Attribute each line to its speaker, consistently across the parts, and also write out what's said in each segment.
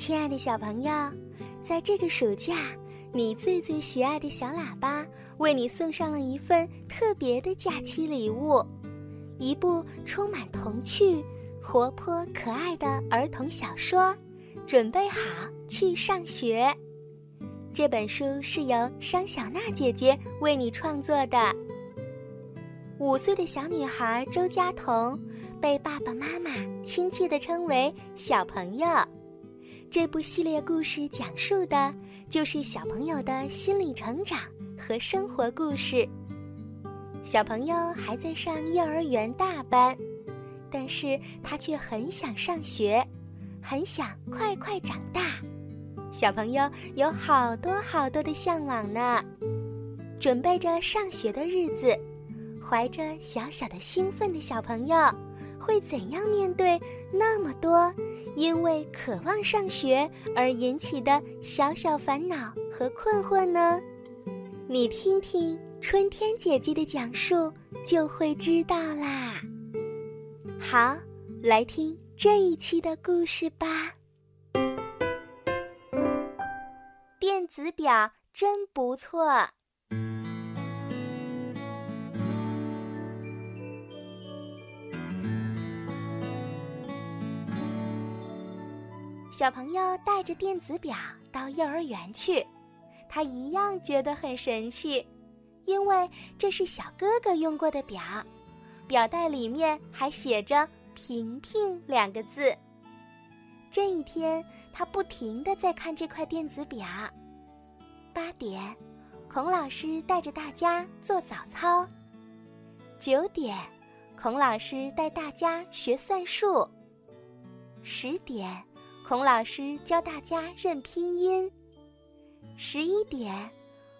Speaker 1: 亲爱的小朋友，在这个暑假，你最最喜爱的小喇叭为你送上了一份特别的假期礼物——一部充满童趣、活泼可爱的儿童小说。准备好去上学。这本书是由商小娜姐姐为你创作的。五岁的小女孩周佳彤被爸爸妈妈亲切地称为“小朋友”。这部系列故事讲述的就是小朋友的心理成长和生活故事。小朋友还在上幼儿园大班，但是他却很想上学，很想快快长大。小朋友有好多好多的向往呢。准备着上学的日子。怀着小小的兴奋的小朋友，会怎样面对那么多因为渴望上学而引起的小小烦恼和困惑呢？你听听春天姐姐的讲述，就会知道啦。好，来听这一期的故事吧。电子表真不错。小朋友带着电子表到幼儿园去，他一样觉得很神气，因为这是小哥哥用过的表，表带里面还写着“平平”两个字。这一天，他不停地在看这块电子表。八点，孔老师带着大家做早操。九点，孔老师带大家学算术。十点。孔老师教大家认拼音。十一点，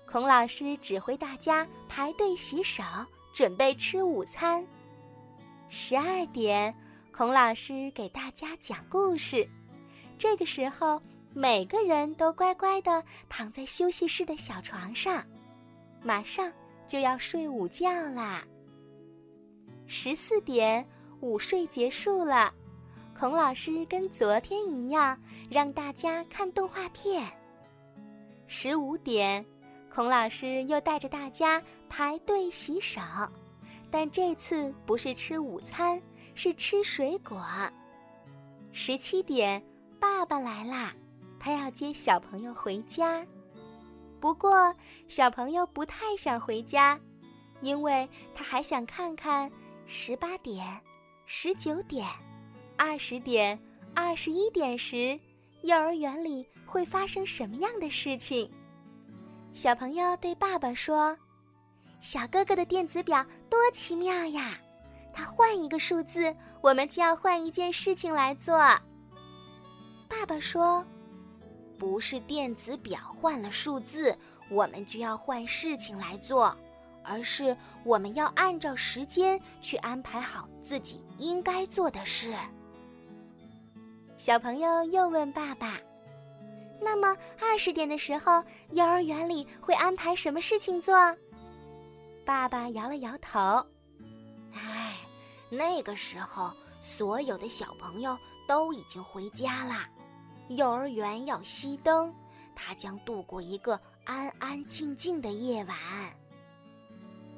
Speaker 1: 孔老师指挥大家排队洗手，准备吃午餐。十二点，孔老师给大家讲故事。这个时候，每个人都乖乖地躺在休息室的小床上，马上就要睡午觉啦。十四点，午睡结束了。孔老师跟昨天一样，让大家看动画片。十五点，孔老师又带着大家排队洗手，但这次不是吃午餐，是吃水果。十七点，爸爸来啦，他要接小朋友回家。不过，小朋友不太想回家，因为他还想看看十八点、十九点。二十点、二十一点时，幼儿园里会发生什么样的事情？小朋友对爸爸说：“小哥哥的电子表多奇妙呀！他换一个数字，我们就要换一件事情来做。”爸爸说：“不是电子表换了数字，我们就要换事情来做，而是我们要按照时间去安排好自己应该做的事。”小朋友又问爸爸：“那么二十点的时候，幼儿园里会安排什么事情做？”爸爸摇了摇头：“
Speaker 2: 哎，那个时候所有的小朋友都已经回家啦，幼儿园要熄灯，他将度过一个安安静静的夜晚。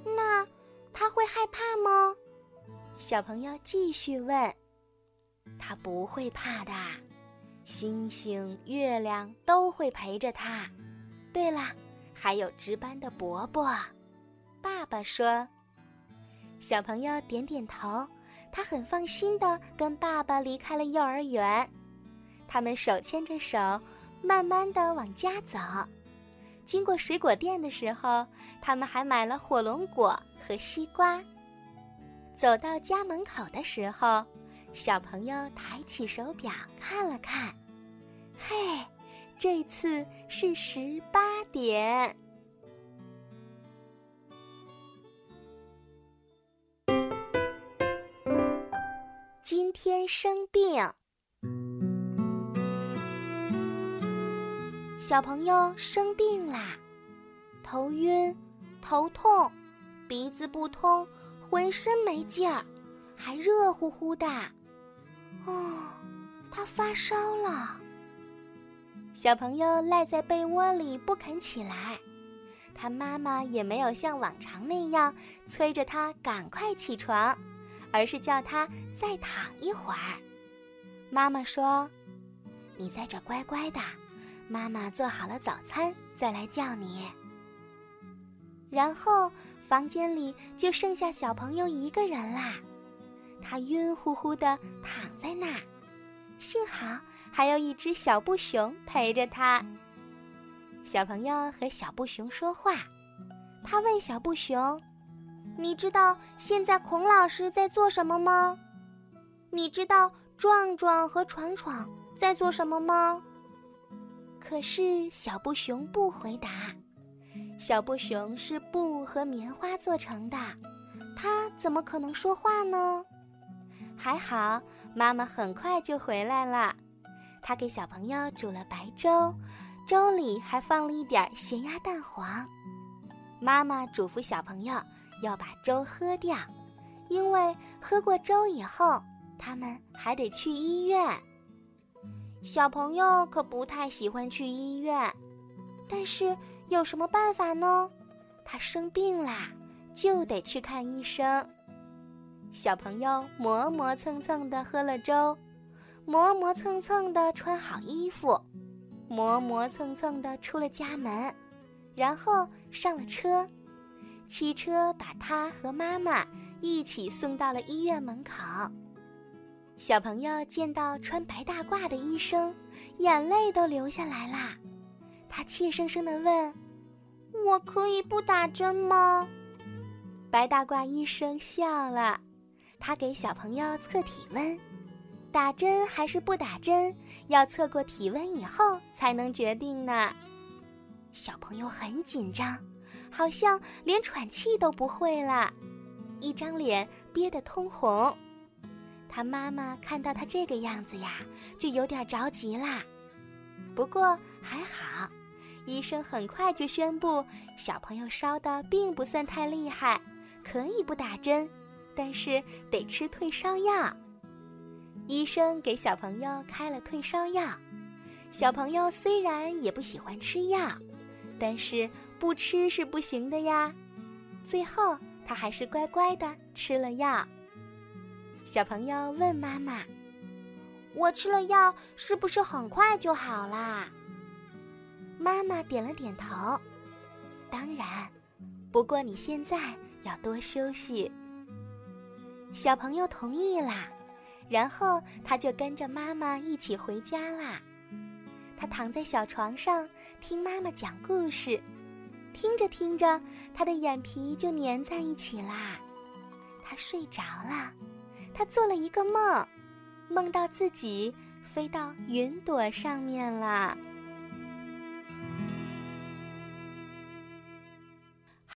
Speaker 1: 那他会害怕吗？”小朋友继续问。
Speaker 2: 他不会怕的，星星、月亮都会陪着他。对了，还有值班的伯伯。
Speaker 1: 爸爸说：“小朋友点点头，他很放心的跟爸爸离开了幼儿园。他们手牵着手，慢慢的往家走。经过水果店的时候，他们还买了火龙果和西瓜。走到家门口的时候。”小朋友抬起手表看了看，嘿，这次是十八点。今天生病，小朋友生病啦，头晕、头痛、鼻子不通、浑身没劲儿，还热乎乎的。哦，他发烧了。小朋友赖在被窝里不肯起来，他妈妈也没有像往常那样催着他赶快起床，而是叫他再躺一会儿。妈妈说：“你在这乖乖的，妈妈做好了早餐再来叫你。”然后房间里就剩下小朋友一个人啦，他晕乎乎的躺在那，幸好还有一只小布熊陪着他。小朋友和小布熊说话，他问小布熊：“
Speaker 2: 你知道现在孔老师在做什么吗？你知道壮壮和闯闯在做什么吗？”
Speaker 1: 可是小布熊不回答。小布熊是布和棉花做成的，它怎么可能说话呢？还好，妈妈很快就回来了。她给小朋友煮了白粥，粥里还放了一点咸鸭蛋黄。妈妈嘱咐小朋友要把粥喝掉，因为喝过粥以后，他们还得去医院。
Speaker 2: 小朋友可不太喜欢去医院，但是。有什么办法呢？
Speaker 1: 他生病啦，就得去看医生。小朋友磨磨蹭蹭地喝了粥，磨磨蹭蹭地穿好衣服，磨磨蹭蹭地出了家门，然后上了车。汽车把他和妈妈一起送到了医院门口。小朋友见到穿白大褂的医生，眼泪都流下来啦。他怯生生地问。
Speaker 2: 我可以不打针吗？
Speaker 1: 白大褂医生笑了，他给小朋友测体温，打针还是不打针，要测过体温以后才能决定呢。小朋友很紧张，好像连喘气都不会了，一张脸憋得通红。他妈妈看到他这个样子呀，就有点着急啦。不过还好。医生很快就宣布，小朋友烧的并不算太厉害，可以不打针，但是得吃退烧药。医生给小朋友开了退烧药，小朋友虽然也不喜欢吃药，但是不吃是不行的呀。最后他还是乖乖的吃了药。小朋友问妈妈：“
Speaker 2: 我吃了药是不是很快就好啦？”
Speaker 1: 妈妈点了点头，当然，不过你现在要多休息。小朋友同意啦，然后他就跟着妈妈一起回家啦。他躺在小床上听妈妈讲故事，听着听着，他的眼皮就粘在一起啦。他睡着了，他做了一个梦，梦到自己飞到云朵上面了。